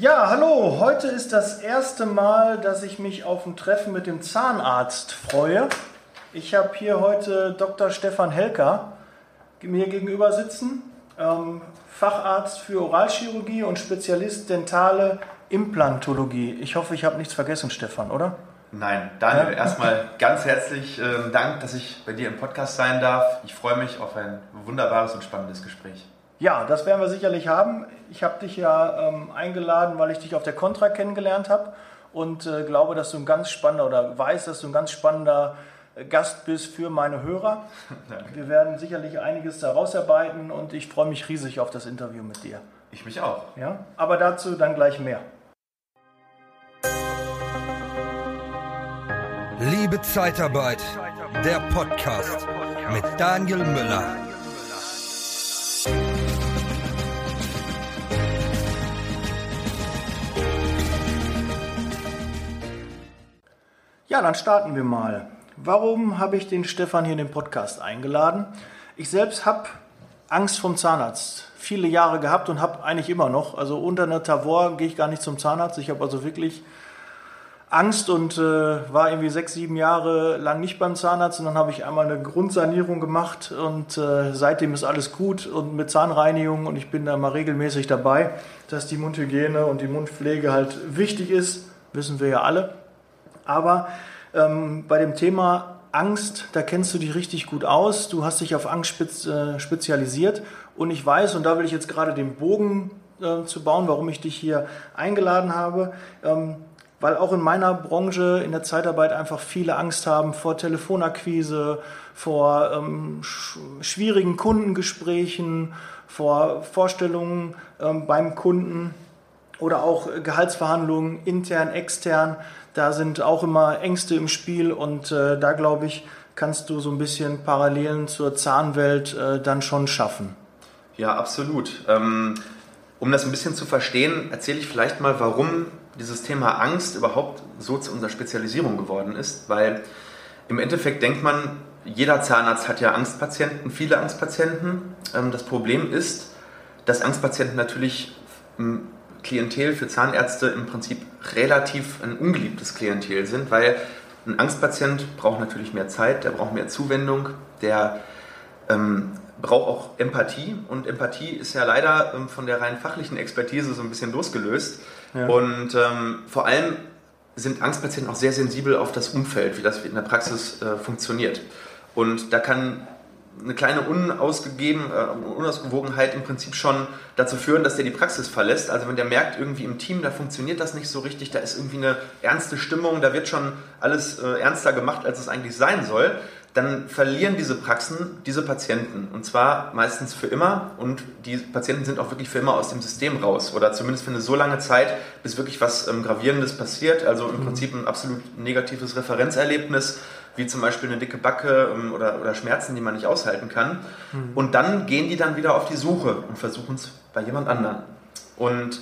Ja, hallo. Heute ist das erste Mal, dass ich mich auf ein Treffen mit dem Zahnarzt freue. Ich habe hier heute Dr. Stefan Helker mir gegenüber sitzen, ähm, Facharzt für Oralchirurgie und Spezialist dentale Implantologie. Ich hoffe, ich habe nichts vergessen, Stefan, oder? Nein, Daniel, ja? erstmal ganz herzlich äh, Dank, dass ich bei dir im Podcast sein darf. Ich freue mich auf ein wunderbares und spannendes Gespräch. Ja, das werden wir sicherlich haben. Ich habe dich ja ähm, eingeladen, weil ich dich auf der Contra kennengelernt habe und äh, glaube, dass du ein ganz spannender oder weiß, dass du ein ganz spannender äh, Gast bist für meine Hörer. Danke. Wir werden sicherlich einiges da rausarbeiten und ich freue mich riesig auf das Interview mit dir. Ich mich auch. Ja, aber dazu dann gleich mehr. Liebe Zeitarbeit, der Podcast mit Daniel Müller. Ja, dann starten wir mal. Warum habe ich den Stefan hier in den Podcast eingeladen? Ich selbst habe Angst vom Zahnarzt viele Jahre gehabt und habe eigentlich immer noch. Also unter einer Tavor gehe ich gar nicht zum Zahnarzt. Ich habe also wirklich Angst und äh, war irgendwie sechs, sieben Jahre lang nicht beim Zahnarzt. Und dann habe ich einmal eine Grundsanierung gemacht und äh, seitdem ist alles gut und mit Zahnreinigung und ich bin da mal regelmäßig dabei, dass die Mundhygiene und die Mundpflege halt wichtig ist, wissen wir ja alle. Aber ähm, bei dem Thema Angst, da kennst du dich richtig gut aus. Du hast dich auf Angst spez äh, spezialisiert. Und ich weiß, und da will ich jetzt gerade den Bogen äh, zu bauen, warum ich dich hier eingeladen habe, ähm, weil auch in meiner Branche in der Zeitarbeit einfach viele Angst haben vor Telefonakquise, vor ähm, sch schwierigen Kundengesprächen, vor Vorstellungen ähm, beim Kunden oder auch Gehaltsverhandlungen intern, extern da sind auch immer Ängste im Spiel und äh, da glaube ich, kannst du so ein bisschen Parallelen zur Zahnwelt äh, dann schon schaffen. Ja, absolut. Ähm, um das ein bisschen zu verstehen, erzähle ich vielleicht mal, warum dieses Thema Angst überhaupt so zu unserer Spezialisierung geworden ist, weil im Endeffekt denkt man, jeder Zahnarzt hat ja Angstpatienten, viele Angstpatienten. Ähm, das Problem ist, dass Angstpatienten natürlich Klientel für Zahnärzte im Prinzip relativ ein ungeliebtes Klientel sind, weil ein Angstpatient braucht natürlich mehr Zeit, der braucht mehr Zuwendung, der ähm, braucht auch Empathie und Empathie ist ja leider ähm, von der rein fachlichen Expertise so ein bisschen losgelöst ja. und ähm, vor allem sind Angstpatienten auch sehr sensibel auf das Umfeld, wie das in der Praxis äh, funktioniert. Und da kann eine kleine Unausgegeben, äh, Unausgewogenheit im Prinzip schon dazu führen, dass der die Praxis verlässt. Also wenn der merkt, irgendwie im Team, da funktioniert das nicht so richtig, da ist irgendwie eine ernste Stimmung, da wird schon alles äh, ernster gemacht, als es eigentlich sein soll, dann verlieren diese Praxen diese Patienten. Und zwar meistens für immer. Und die Patienten sind auch wirklich für immer aus dem System raus. Oder zumindest für eine so lange Zeit, bis wirklich was ähm, Gravierendes passiert. Also im mhm. Prinzip ein absolut negatives Referenzerlebnis wie zum Beispiel eine dicke Backe ähm, oder, oder Schmerzen, die man nicht aushalten kann. Mhm. Und dann gehen die dann wieder auf die Suche und versuchen es bei jemand anderem. Und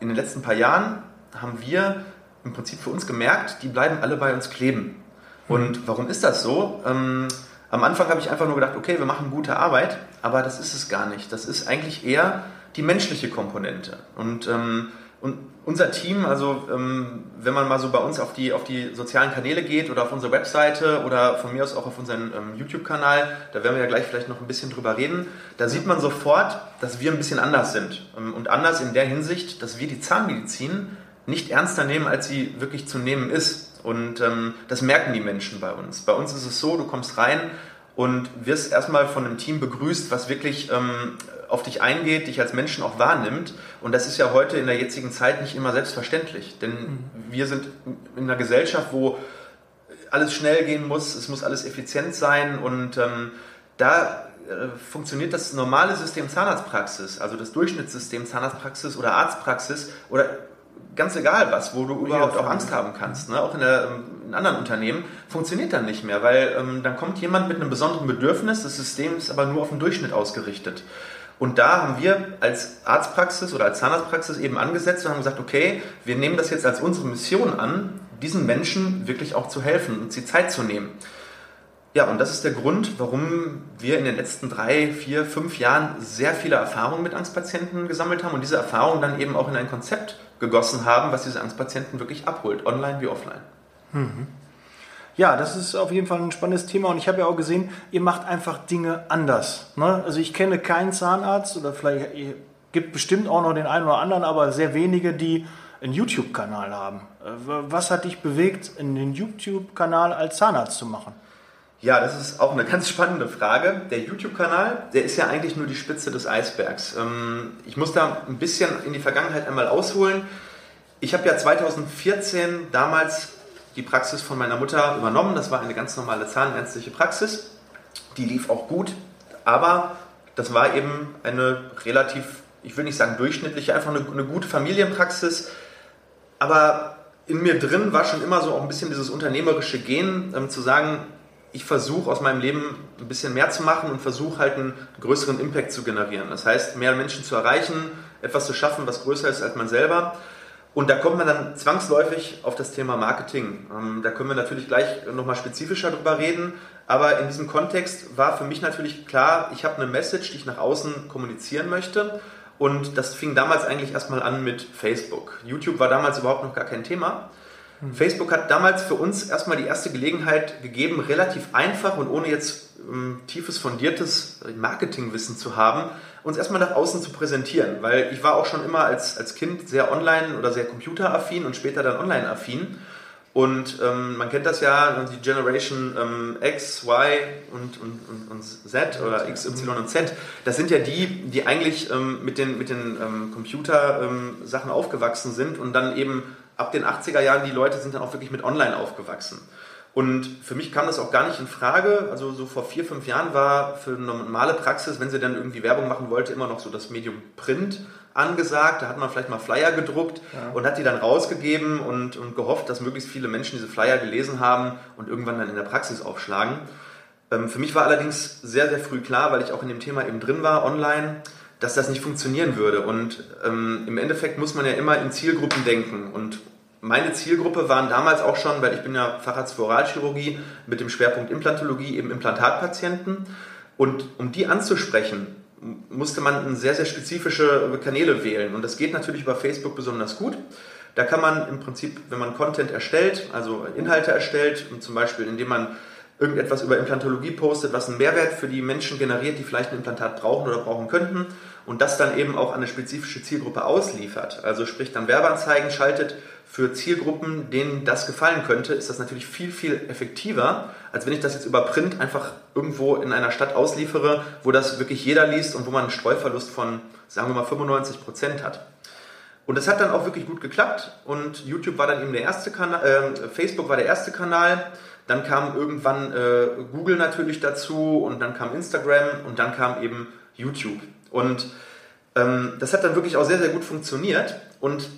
in den letzten paar Jahren haben wir im Prinzip für uns gemerkt, die bleiben alle bei uns kleben. Mhm. Und warum ist das so? Ähm, am Anfang habe ich einfach nur gedacht, okay, wir machen gute Arbeit, aber das ist es gar nicht. Das ist eigentlich eher die menschliche Komponente. Und ähm, und unser Team, also ähm, wenn man mal so bei uns auf die, auf die sozialen Kanäle geht oder auf unsere Webseite oder von mir aus auch auf unseren ähm, YouTube-Kanal, da werden wir ja gleich vielleicht noch ein bisschen drüber reden, da sieht man sofort, dass wir ein bisschen anders sind. Ähm, und anders in der Hinsicht, dass wir die Zahnmedizin nicht ernster nehmen, als sie wirklich zu nehmen ist. Und ähm, das merken die Menschen bei uns. Bei uns ist es so, du kommst rein und wirst erstmal von einem Team begrüßt, was wirklich ähm, auf dich eingeht, dich als Menschen auch wahrnimmt. Und das ist ja heute in der jetzigen Zeit nicht immer selbstverständlich. Denn mhm. wir sind in einer Gesellschaft, wo alles schnell gehen muss, es muss alles effizient sein und ähm, da äh, funktioniert das normale System Zahnarztpraxis, also das Durchschnittssystem Zahnarztpraxis oder Arztpraxis oder ganz egal was, wo du überhaupt auch Angst haben kannst, ne? auch in, der, ähm, in anderen Unternehmen, funktioniert dann nicht mehr, weil ähm, dann kommt jemand mit einem besonderen Bedürfnis, das System ist aber nur auf den Durchschnitt ausgerichtet. Und da haben wir als Arztpraxis oder als Zahnarztpraxis eben angesetzt und haben gesagt, okay, wir nehmen das jetzt als unsere Mission an, diesen Menschen wirklich auch zu helfen und sie Zeit zu nehmen. Ja, und das ist der Grund, warum wir in den letzten drei, vier, fünf Jahren sehr viele Erfahrungen mit Angstpatienten gesammelt haben und diese Erfahrungen dann eben auch in ein Konzept gegossen haben, was diese Angstpatienten wirklich abholt, online wie offline. Mhm. Ja, das ist auf jeden Fall ein spannendes Thema und ich habe ja auch gesehen, ihr macht einfach Dinge anders. Ne? Also ich kenne keinen Zahnarzt oder vielleicht gibt bestimmt auch noch den einen oder anderen, aber sehr wenige, die einen YouTube-Kanal haben. Äh, was hat dich bewegt, einen YouTube-Kanal als Zahnarzt zu machen? Ja, das ist auch eine ganz spannende Frage. Der YouTube-Kanal, der ist ja eigentlich nur die Spitze des Eisbergs. Ähm, ich muss da ein bisschen in die Vergangenheit einmal ausholen. Ich habe ja 2014 damals die Praxis von meiner Mutter übernommen. Das war eine ganz normale zahnärztliche Praxis. Die lief auch gut, aber das war eben eine relativ, ich will nicht sagen durchschnittliche, einfach eine, eine gute Familienpraxis. Aber in mir drin war schon immer so auch ein bisschen dieses unternehmerische Gen, ähm, zu sagen, ich versuche aus meinem Leben ein bisschen mehr zu machen und versuche halt einen größeren Impact zu generieren. Das heißt, mehr Menschen zu erreichen, etwas zu schaffen, was größer ist als man selber. Und da kommt man dann zwangsläufig auf das Thema Marketing. Ähm, da können wir natürlich gleich nochmal spezifischer drüber reden. Aber in diesem Kontext war für mich natürlich klar, ich habe eine Message, die ich nach außen kommunizieren möchte. Und das fing damals eigentlich erstmal an mit Facebook. YouTube war damals überhaupt noch gar kein Thema. Facebook hat damals für uns erstmal die erste Gelegenheit gegeben, relativ einfach und ohne jetzt ähm, tiefes, fundiertes Marketingwissen zu haben, uns erstmal nach außen zu präsentieren. Weil ich war auch schon immer als, als Kind sehr online oder sehr computeraffin und später dann online-affin. Und ähm, man kennt das ja, die Generation ähm, X, Y und, und, und, und, Z oder X, Y und Z. Das sind ja die, die eigentlich ähm, mit den, mit den ähm, Computersachen aufgewachsen sind und dann eben ab den 80er Jahren, die Leute sind dann auch wirklich mit Online aufgewachsen. Und für mich kam das auch gar nicht in Frage. Also so vor vier, fünf Jahren war für eine normale Praxis, wenn sie dann irgendwie Werbung machen wollte, immer noch so das Medium Print angesagt. Da hat man vielleicht mal Flyer gedruckt ja. und hat die dann rausgegeben und, und gehofft, dass möglichst viele Menschen diese Flyer gelesen haben und irgendwann dann in der Praxis aufschlagen. Ähm, für mich war allerdings sehr, sehr früh klar, weil ich auch in dem Thema eben drin war, online, dass das nicht funktionieren würde. Und ähm, im Endeffekt muss man ja immer in Zielgruppen denken. Und meine Zielgruppe waren damals auch schon, weil ich bin ja Facharzt für Oralchirurgie mit dem Schwerpunkt Implantologie, eben Implantatpatienten. Und um die anzusprechen, musste man sehr, sehr spezifische Kanäle wählen. Und das geht natürlich über Facebook besonders gut. Da kann man im Prinzip, wenn man Content erstellt, also Inhalte erstellt, zum Beispiel indem man irgendetwas über Implantologie postet, was einen Mehrwert für die Menschen generiert, die vielleicht ein Implantat brauchen oder brauchen könnten und das dann eben auch an eine spezifische Zielgruppe ausliefert. Also sprich dann Werbeanzeigen schaltet für Zielgruppen, denen das gefallen könnte, ist das natürlich viel, viel effektiver, als wenn ich das jetzt über Print einfach irgendwo in einer Stadt ausliefere, wo das wirklich jeder liest und wo man einen Streuverlust von, sagen wir mal, 95 Prozent hat. Und das hat dann auch wirklich gut geklappt und YouTube war dann eben der erste Kanal, äh, Facebook war der erste Kanal dann kam irgendwann äh, Google natürlich dazu und dann kam Instagram und dann kam eben YouTube. Und ähm, das hat dann wirklich auch sehr, sehr gut funktioniert. Und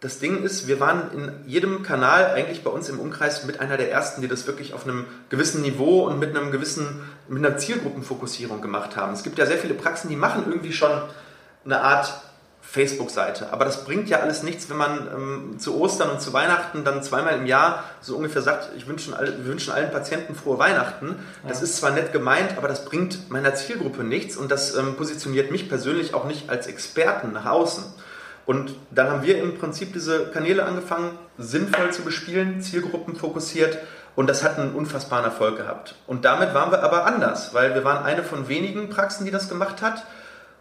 das Ding ist, wir waren in jedem Kanal eigentlich bei uns im Umkreis mit einer der ersten, die das wirklich auf einem gewissen Niveau und mit einem gewissen, mit einer Zielgruppenfokussierung gemacht haben. Es gibt ja sehr viele Praxen, die machen irgendwie schon eine Art Facebook-Seite. Aber das bringt ja alles nichts, wenn man ähm, zu Ostern und zu Weihnachten dann zweimal im Jahr so ungefähr sagt, ich wünschen alle, wir wünschen allen Patienten frohe Weihnachten. Das ja. ist zwar nett gemeint, aber das bringt meiner Zielgruppe nichts und das ähm, positioniert mich persönlich auch nicht als Experten nach außen. Und dann haben wir im Prinzip diese Kanäle angefangen, sinnvoll zu bespielen, Zielgruppen fokussiert und das hat einen unfassbaren Erfolg gehabt. Und damit waren wir aber anders, weil wir waren eine von wenigen Praxen, die das gemacht hat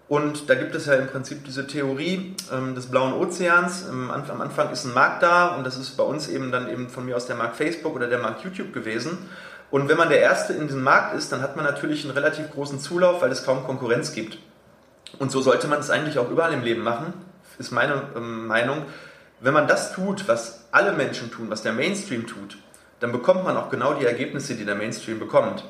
und da gibt es ja im Prinzip diese Theorie ähm, des blauen Ozeans. Ähm, am Anfang ist ein Markt da und das ist bei uns eben dann eben von mir aus der Markt Facebook oder der Markt YouTube gewesen. Und wenn man der Erste in diesem Markt ist, dann hat man natürlich einen relativ großen Zulauf, weil es kaum Konkurrenz gibt. Und so sollte man es eigentlich auch überall im Leben machen, ist meine ähm, Meinung. Wenn man das tut, was alle Menschen tun, was der Mainstream tut, dann bekommt man auch genau die Ergebnisse, die der Mainstream bekommt.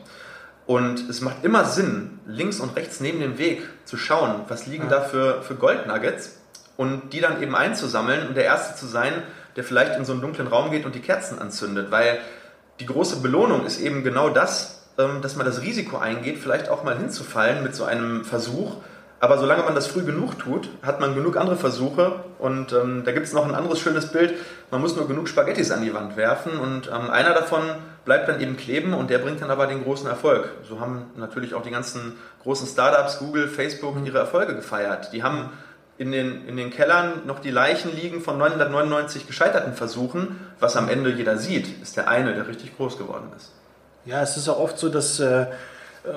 Und es macht immer Sinn, links und rechts neben dem Weg zu schauen, was liegen ja. da für, für Goldnuggets und die dann eben einzusammeln und der Erste zu sein, der vielleicht in so einen dunklen Raum geht und die Kerzen anzündet. Weil die große Belohnung ist eben genau das, ähm, dass man das Risiko eingeht, vielleicht auch mal hinzufallen mit so einem Versuch, Aber solange man das früh genug tut, hat man genug andere Versuche. Und ähm, da gibt es noch ein anderes schönes Bild. Man muss nur genug Spaghettis an die Wand werfen und ähm, einer davon bleibt dann eben kleben und der bringt dann aber den großen Erfolg. So haben natürlich auch die ganzen großen Startups, Google, Facebook, ihre Erfolge gefeiert. Die haben in den, in den Kellern noch die Leichen liegen von 999 gescheiterten Versuchen. Was am Ende jeder sieht, ist der eine, der richtig groß geworden ist. Ja, es ist auch oft so, dass äh,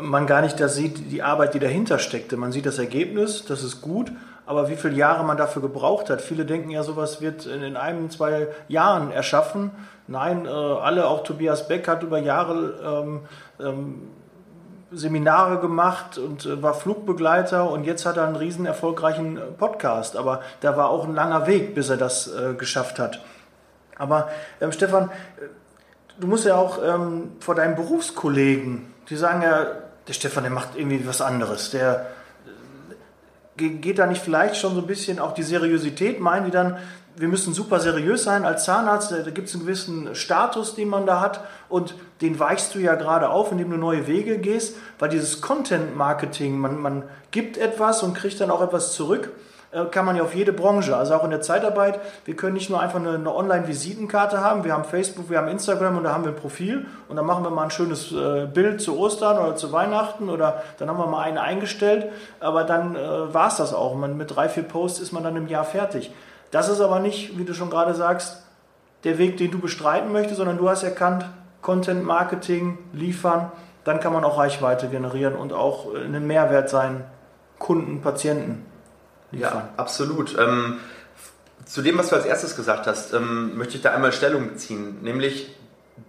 man gar nicht das sieht, die Arbeit, die dahinter steckte. Man sieht das Ergebnis, das ist gut, aber wie viele Jahre man dafür gebraucht hat. Viele denken ja, sowas wird in einem, zwei Jahren erschaffen. Nein, äh, alle, auch Tobias Beck hat über Jahre ähm, ähm, Seminare gemacht und äh, war Flugbegleiter und jetzt hat er einen riesen erfolgreichen Podcast. Aber da war auch ein langer Weg, bis er das äh, geschafft hat. Aber ähm, Stefan, du musst ja auch ähm, vor deinen Berufskollegen, die sagen ja, der Stefan, der macht irgendwie was anderes. Der äh, geht da nicht vielleicht schon so ein bisschen auch die Seriosität, meinen die dann, wir müssen super seriös sein als Zahnarzt, da gibt es einen gewissen Status, den man da hat und den weichst du ja gerade auf, indem du neue Wege gehst, weil dieses Content-Marketing, man, man gibt etwas und kriegt dann auch etwas zurück kann man ja auf jede Branche, also auch in der Zeitarbeit. Wir können nicht nur einfach eine, eine Online-Visitenkarte haben, wir haben Facebook, wir haben Instagram und da haben wir ein Profil und dann machen wir mal ein schönes äh, Bild zu Ostern oder zu Weihnachten oder dann haben wir mal eine eingestellt, aber dann äh, war es das auch. Man, mit drei, vier Posts ist man dann im Jahr fertig. Das ist aber nicht, wie du schon gerade sagst, der Weg, den du bestreiten möchtest, sondern du hast erkannt, Content Marketing liefern, dann kann man auch Reichweite generieren und auch äh, einen Mehrwert seinen Kunden, Patienten Ja, absolut. Ähm, zu dem, was du als erstes gesagt hast, ähm, möchte ich da einmal Stellung beziehen, nämlich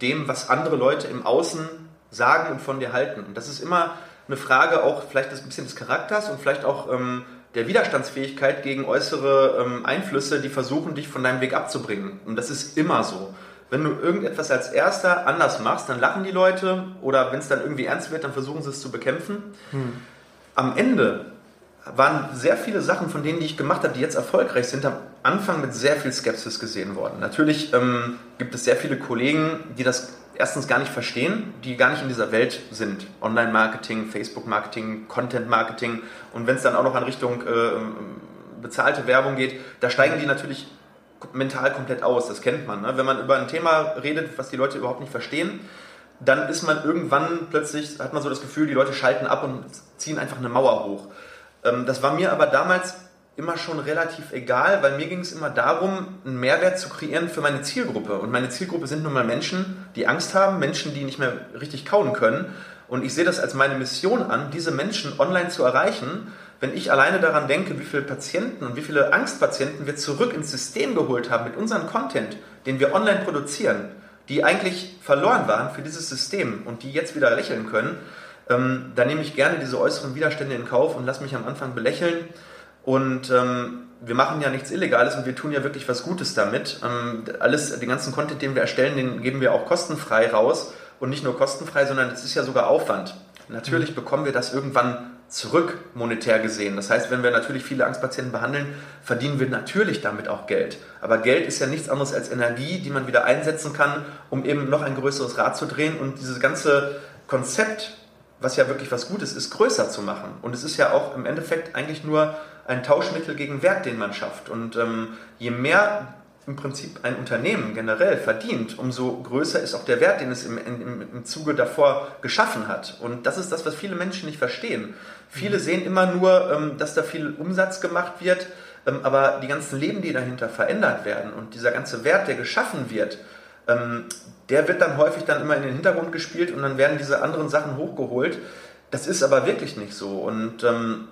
dem, was andere Leute im Außen sagen und von dir halten. Und das ist immer eine Frage auch vielleicht ein bisschen des Charakters und vielleicht auch ähm, der Widerstandsfähigkeit gegen äußere ähm, Einflüsse, die versuchen, dich von deinem Weg abzubringen. Und das ist immer so. Wenn du irgendetwas als erster anders machst, dann lachen die Leute oder wenn es dann irgendwie ernst wird, dann versuchen sie es zu bekämpfen. Hm. Am Ende waren sehr viele Sachen von denen, die ich gemacht habe, die jetzt erfolgreich sind, am Anfang mit sehr viel Skepsis gesehen worden. Natürlich ähm, gibt es sehr viele Kollegen, die das erstens gar nicht verstehen, die gar nicht in dieser Welt sind. Online-Marketing, Facebook-Marketing, Content-Marketing und wenn es dann auch noch an Richtung äh, bezahlte Werbung geht, da steigen die natürlich mental komplett aus. Das kennt man. Ne? Wenn man über ein Thema redet, was die Leute überhaupt nicht verstehen, dann ist man irgendwann plötzlich, hat man so das Gefühl, die Leute schalten ab und ziehen einfach eine Mauer hoch. Ähm, das war mir aber damals immer schon relativ egal, weil mir ging es immer darum, einen Mehrwert zu kreieren für meine Zielgruppe. Und meine Zielgruppe sind nun mal Menschen, die Angst haben, Menschen, die nicht mehr richtig kauen können. Und ich sehe das als meine Mission an, diese Menschen online zu erreichen, wenn ich alleine daran denke, wie viele Patienten und wie viele Angstpatienten wir zurück ins System geholt haben mit unserem Content, den wir online produzieren, die eigentlich verloren waren für dieses System und die jetzt wieder lächeln können, ähm, da nehme ich gerne diese äußeren Widerstände in Kauf und lasse mich am Anfang belächeln. Und ähm, wir machen ja nichts Illegales und wir tun ja wirklich was Gutes damit. Ähm, alles, den ganzen Content, den wir erstellen, den geben wir auch kostenfrei raus. Und nicht nur kostenfrei, sondern es ist ja sogar Aufwand. Natürlich mhm. bekommen wir das irgendwann zurück, monetär gesehen. Das heißt, wenn wir natürlich viele Angstpatienten behandeln, verdienen wir natürlich damit auch Geld. Aber Geld ist ja nichts anderes als Energie, die man wieder einsetzen kann, um eben noch ein größeres Rad zu drehen. Und dieses ganze Konzept was ja wirklich was Gutes ist, größer zu machen. Und es ist ja auch im Endeffekt eigentlich nur ein Tauschmittel gegen Wert, den man schafft. Und ähm, je mehr im Prinzip ein Unternehmen generell verdient, umso größer ist auch der Wert, den es im, im, im Zuge davor geschaffen hat. Und das ist das, was viele Menschen nicht verstehen. Viele mhm. sehen immer nur, ähm, dass da viel Umsatz gemacht wird, ähm, aber die ganzen Leben, die dahinter verändert werden und dieser ganze Wert, der geschaffen wird, ähm, der wird dann häufig dann immer in den Hintergrund gespielt und dann werden diese anderen Sachen hochgeholt. Das ist aber wirklich nicht so. Und ähm,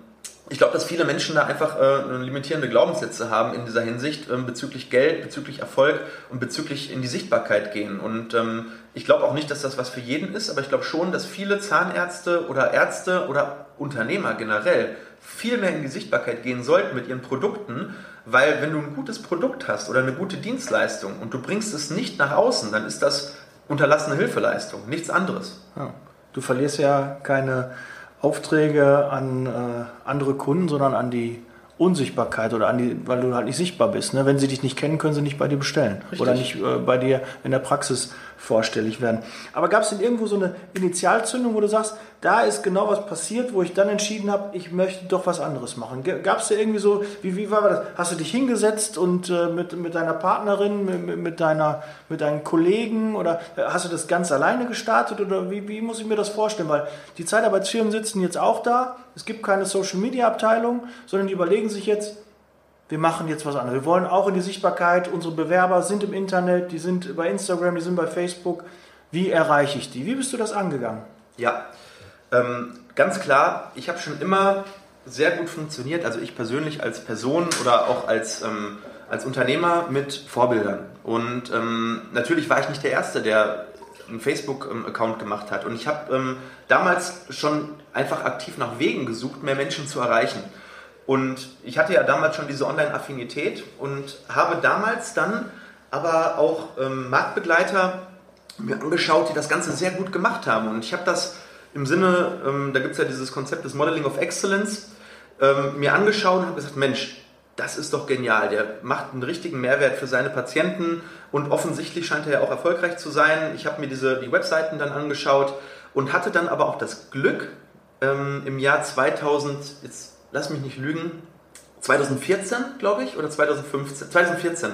ich glaube, dass viele Menschen da einfach äh, limitierende Glaubenssätze haben in dieser Hinsicht ähm, bezüglich Geld, bezüglich Erfolg und bezüglich in die Sichtbarkeit gehen. Und ähm, ich glaube auch nicht, dass das was für jeden ist, aber ich glaube schon, dass viele Zahnärzte oder Ärzte oder Unternehmer generell viel mehr in die Sichtbarkeit gehen sollten mit ihren Produkten, weil wenn du ein gutes Produkt hast oder eine gute Dienstleistung und du bringst es nicht nach außen, dann ist das unterlassene Hilfeleistung, nichts anderes. Ja. Du verlierst ja keine Aufträge an äh, andere Kunden, sondern an die Unsichtbarkeit oder an die, weil du halt nicht sichtbar bist. Ne? Wenn sie dich nicht kennen, können sie nicht bei dir bestellen Richtig. oder nicht äh, bei dir in der Praxis vorstellig werden. Aber gab es denn irgendwo so eine Initialzündung, wo du sagst, da ist genau was passiert, wo ich dann entschieden habe, ich möchte doch was anderes machen? Gab es da irgendwie so, wie, wie war das? Hast du dich hingesetzt und äh, mit, mit deiner Partnerin, mit, mit, deiner, mit deinen Kollegen oder hast du das ganz alleine gestartet oder wie, wie muss ich mir das vorstellen? Weil die Zeitarbeitsfirmen sitzen jetzt auch da, es gibt keine Social-Media-Abteilung, sondern die überlegen sich jetzt, wir machen jetzt was anderes. Wir wollen auch in die Sichtbarkeit, unsere Bewerber sind im Internet, die sind bei Instagram, die sind bei Facebook. Wie erreiche ich die? Wie bist du das angegangen? Ja, ähm, ganz klar, ich habe schon immer sehr gut funktioniert, also ich persönlich als Person oder auch als, ähm, als Unternehmer mit Vorbildern. Und ähm, natürlich war ich nicht der Erste, der einen Facebook-Account gemacht hat. Und ich habe ähm, damals schon einfach aktiv nach Wegen gesucht, mehr Menschen zu erreichen. Und ich hatte ja damals schon diese Online-Affinität und habe damals dann aber auch ähm, Marktbegleiter mir angeschaut, die das Ganze sehr gut gemacht haben. Und ich habe das im Sinne, ähm, da gibt es ja dieses Konzept des Modeling of Excellence, ähm, mir angeschaut und habe gesagt, Mensch, das ist doch genial. Der macht einen richtigen Mehrwert für seine Patienten und offensichtlich scheint er ja auch erfolgreich zu sein. Ich habe mir diese, die Webseiten dann angeschaut und hatte dann aber auch das Glück, ähm, im Jahr 2000, jetzt lass mich nicht lügen, 2014, glaube ich, oder 2015, 2014,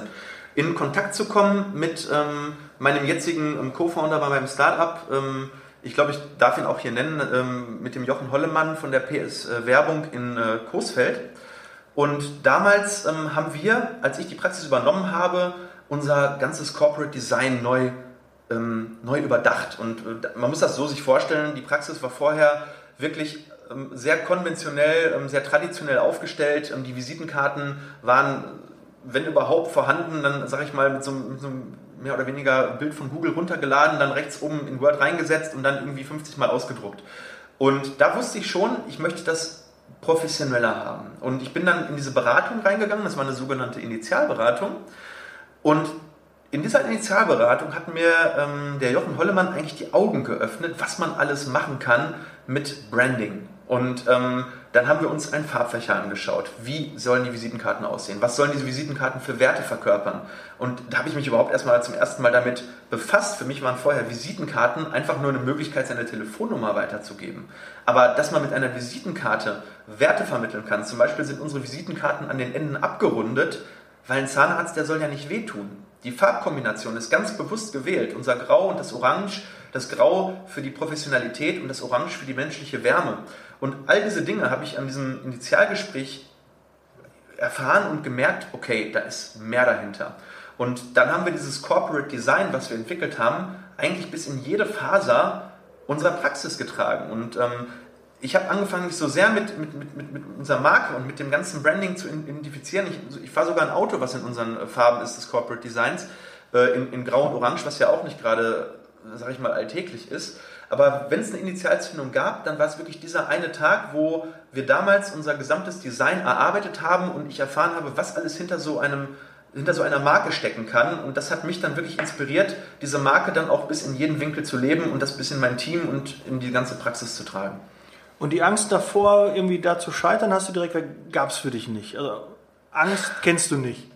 in Kontakt zu kommen mit ähm, meinem jetzigen ähm, Co-Founder bei meinem Startup. Ähm, ich glaube, ich darf ihn auch hier nennen, ähm, mit dem Jochen Hollemann von der PS äh, Werbung in äh, Coesfeld. Und damals ähm, haben wir, als ich die Praxis übernommen habe, unser ganzes Corporate Design neu, ähm, neu überdacht. Und äh, man muss das so sich vorstellen, die Praxis war vorher wirklich sehr konventionell, ähm, sehr traditionell aufgestellt. Ähm, die Visitenkarten waren, wenn überhaupt vorhanden, dann sage ich mal mit so, mit so einem mehr oder weniger Bild von Google runtergeladen, dann rechts oben in Word reingesetzt und dann irgendwie 50 Mal ausgedruckt. Und da wusste ich schon, ich möchte das professioneller haben. Und ich bin dann in diese Beratung reingegangen, das war eine sogenannte Initialberatung. Und in dieser Initialberatung hat mir ähm, der Jochen Hollemann eigentlich die Augen geöffnet, was man alles machen kann mit Branding. Und ähm, dann haben wir uns einen Farbfächer angeschaut. Wie sollen die Visitenkarten aussehen? Was sollen diese Visitenkarten für Werte verkörpern? Und da habe ich mich überhaupt erstmal zum ersten Mal damit befasst. Für mich waren vorher Visitenkarten einfach nur eine Möglichkeit, seine Telefonnummer weiterzugeben. Aber dass man mit einer Visitenkarte Werte vermitteln kann, zum Beispiel sind unsere Visitenkarten an den Enden abgerundet, weil ein Zahnarzt, der soll ja nicht wehtun. Die Farbkombination ist ganz bewusst gewählt. Unser Grau und das Orange, das Grau für die Professionalität und das Orange für die menschliche Wärme. Und all diese Dinge habe ich an diesem Initialgespräch erfahren und gemerkt, okay, da ist mehr dahinter. Und dann haben wir dieses Corporate Design, was wir entwickelt haben, eigentlich bis in jede Faser unserer Praxis getragen. Und ähm, ich habe angefangen, mich so sehr mit, mit, mit, mit, unserer Marke und mit dem ganzen Branding zu identifizieren. Ich, ich fahre sogar ein Auto, was in unseren Farben ist, des Corporate Designs, äh, in, in Grau und Orange, was ja auch nicht gerade, sage ich mal, alltäglich ist. Aber wenn es eine Initialzündung gab, dann war es wirklich dieser eine Tag, wo wir damals unser gesamtes Design erarbeitet haben und ich erfahren habe, was alles hinter so einem hinter so einer Marke stecken kann. Und das hat mich dann wirklich inspiriert, diese Marke dann auch bis in jeden Winkel zu leben und das bis in mein Team und in die ganze Praxis zu tragen. Und die Angst davor, irgendwie da zu scheitern, hast du direkt, gab es für dich nicht. Also Angst kennst du nicht.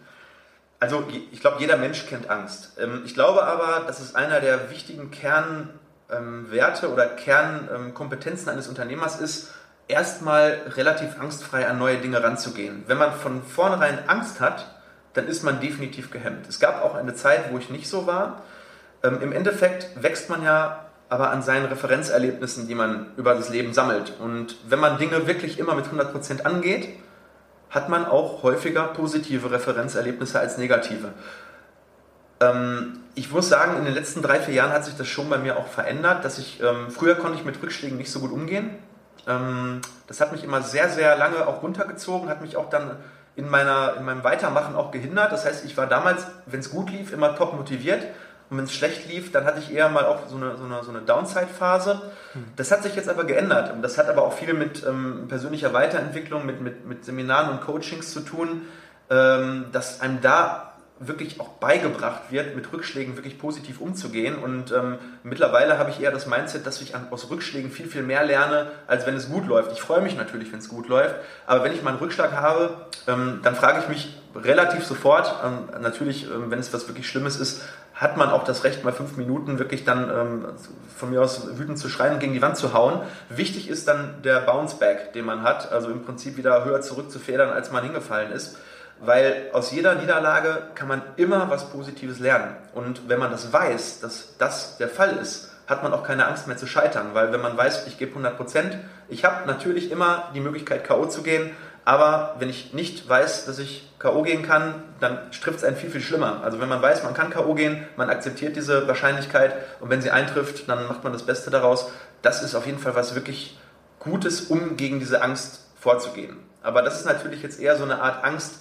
Also ich glaube, jeder Mensch kennt Angst. Ähm, ich glaube aber, das ist einer der wichtigen Kern Werte oder Kernkompetenzen ähm, eines Unternehmers ist, erstmal relativ angstfrei an neue Dinge ranzugehen. Wenn man von vornherein Angst hat, dann ist man definitiv gehemmt. Es gab auch eine Zeit, wo ich nicht so war. Ähm, Im Endeffekt wächst man ja aber an seinen Referenzerlebnissen, die man über das Leben sammelt. Und wenn man Dinge wirklich immer mit 100% angeht, hat man auch häufiger positive Referenzerlebnisse als negative. Ähm, ich muss sagen, in den letzten drei, vier Jahren hat sich das schon bei mir auch verändert, dass ich, ähm, früher konnte ich mit Rückschlägen nicht so gut umgehen. Ähm, das hat mich immer sehr, sehr lange auch runtergezogen, hat mich auch dann in, meiner, in meinem Weitermachen auch gehindert. Das heißt, ich war damals, wenn es gut lief, immer top motiviert. Und wenn es schlecht lief, dann hatte ich eher mal auch so eine, so eine, so eine Downside-Phase. Hm. Das hat sich jetzt aber geändert. Und das hat aber auch viel mit ähm, persönlicher Weiterentwicklung, mit, mit, mit Seminaren und Coachings zu tun, ähm, dass einem da wirklich auch beigebracht wird, mit Rückschlägen wirklich positiv umzugehen. Und ähm, mittlerweile habe ich eher das Mindset, dass ich aus Rückschlägen viel, viel mehr lerne, als wenn es gut läuft. Ich freue mich natürlich, wenn es gut läuft, aber wenn ich mal einen Rückschlag habe, ähm, dann frage ich mich, relativ sofort. Ähm, natürlich, ähm, wenn es was wirklich Schlimmes ist, hat man auch das Recht, mal fünf Minuten wirklich dann ähm, von mir aus wütend zu schreien und gegen die Wand zu hauen. Wichtig ist dann der Bounce-Back, den man hat, also im Prinzip wieder höher zurückzufedern, als man hingefallen ist. Weil aus jeder Niederlage kann man immer was Positives lernen. Und wenn man das weiß, dass das der Fall ist, hat man auch keine Angst mehr zu scheitern. Weil wenn man weiß, ich gebe 100 Prozent, ich habe natürlich immer die Möglichkeit, K.O. zu gehen, aber wenn ich nicht weiß, dass ich K.O. gehen kann, dann trifft es einen viel, viel schlimmer. Also wenn man weiß, man kann K.O. gehen, man akzeptiert diese Wahrscheinlichkeit und wenn sie eintrifft, dann macht man das Beste daraus. Das ist auf jeden Fall was wirklich Gutes, um gegen diese Angst vorzugehen. Aber das ist natürlich jetzt eher so eine Art Angst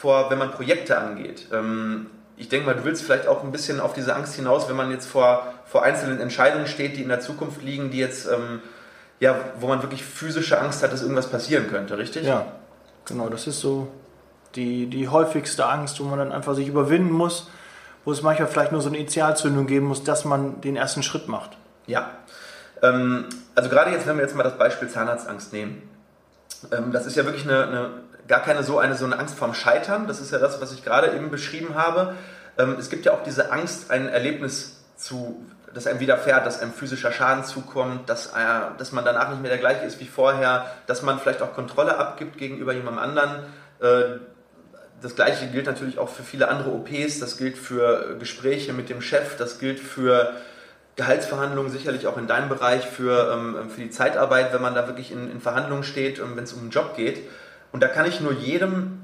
vor, wenn man Projekte angeht. Ähm, ich denke mal, du willst vielleicht auch ein bisschen auf diese Angst hinaus, wenn man jetzt vor, vor einzelnen Entscheidungen steht, die in der Zukunft liegen, die jetzt, ähm, ja, wo man wirklich physische Angst hat, dass irgendwas passieren könnte, richtig? Ja, genau, das ist so die, die häufigste Angst, wo man dann einfach sich überwinden muss, wo es manchmal vielleicht nur so eine Initialzündung geben muss, dass man den ersten Schritt macht. Ja, ähm, also gerade jetzt, wenn wir jetzt mal das Beispiel Zahnarztangst nehmen, das ist ja wirklich eine, eine, gar keine so eine, so eine Angst vorm Scheitern, das ist ja das, was ich gerade eben beschrieben habe. Ähm, es gibt ja auch diese Angst, ein Erlebnis zu dass einem widerfährt, dass einem physischer Schaden zukommt, dass, äh, dass man danach nicht mehr der gleiche ist wie vorher, dass man vielleicht auch Kontrolle abgibt gegenüber jemandem anderen. Äh, das gleiche gilt natürlich auch für viele andere OPs, das gilt für Gespräche mit dem Chef, das gilt für Gehaltsverhandlungen, sicherlich auch in deinem Bereich, für, ähm, für die Zeitarbeit, wenn man da wirklich in, in Verhandlungen steht und wenn es um einen Job geht. Und da kann ich nur jedem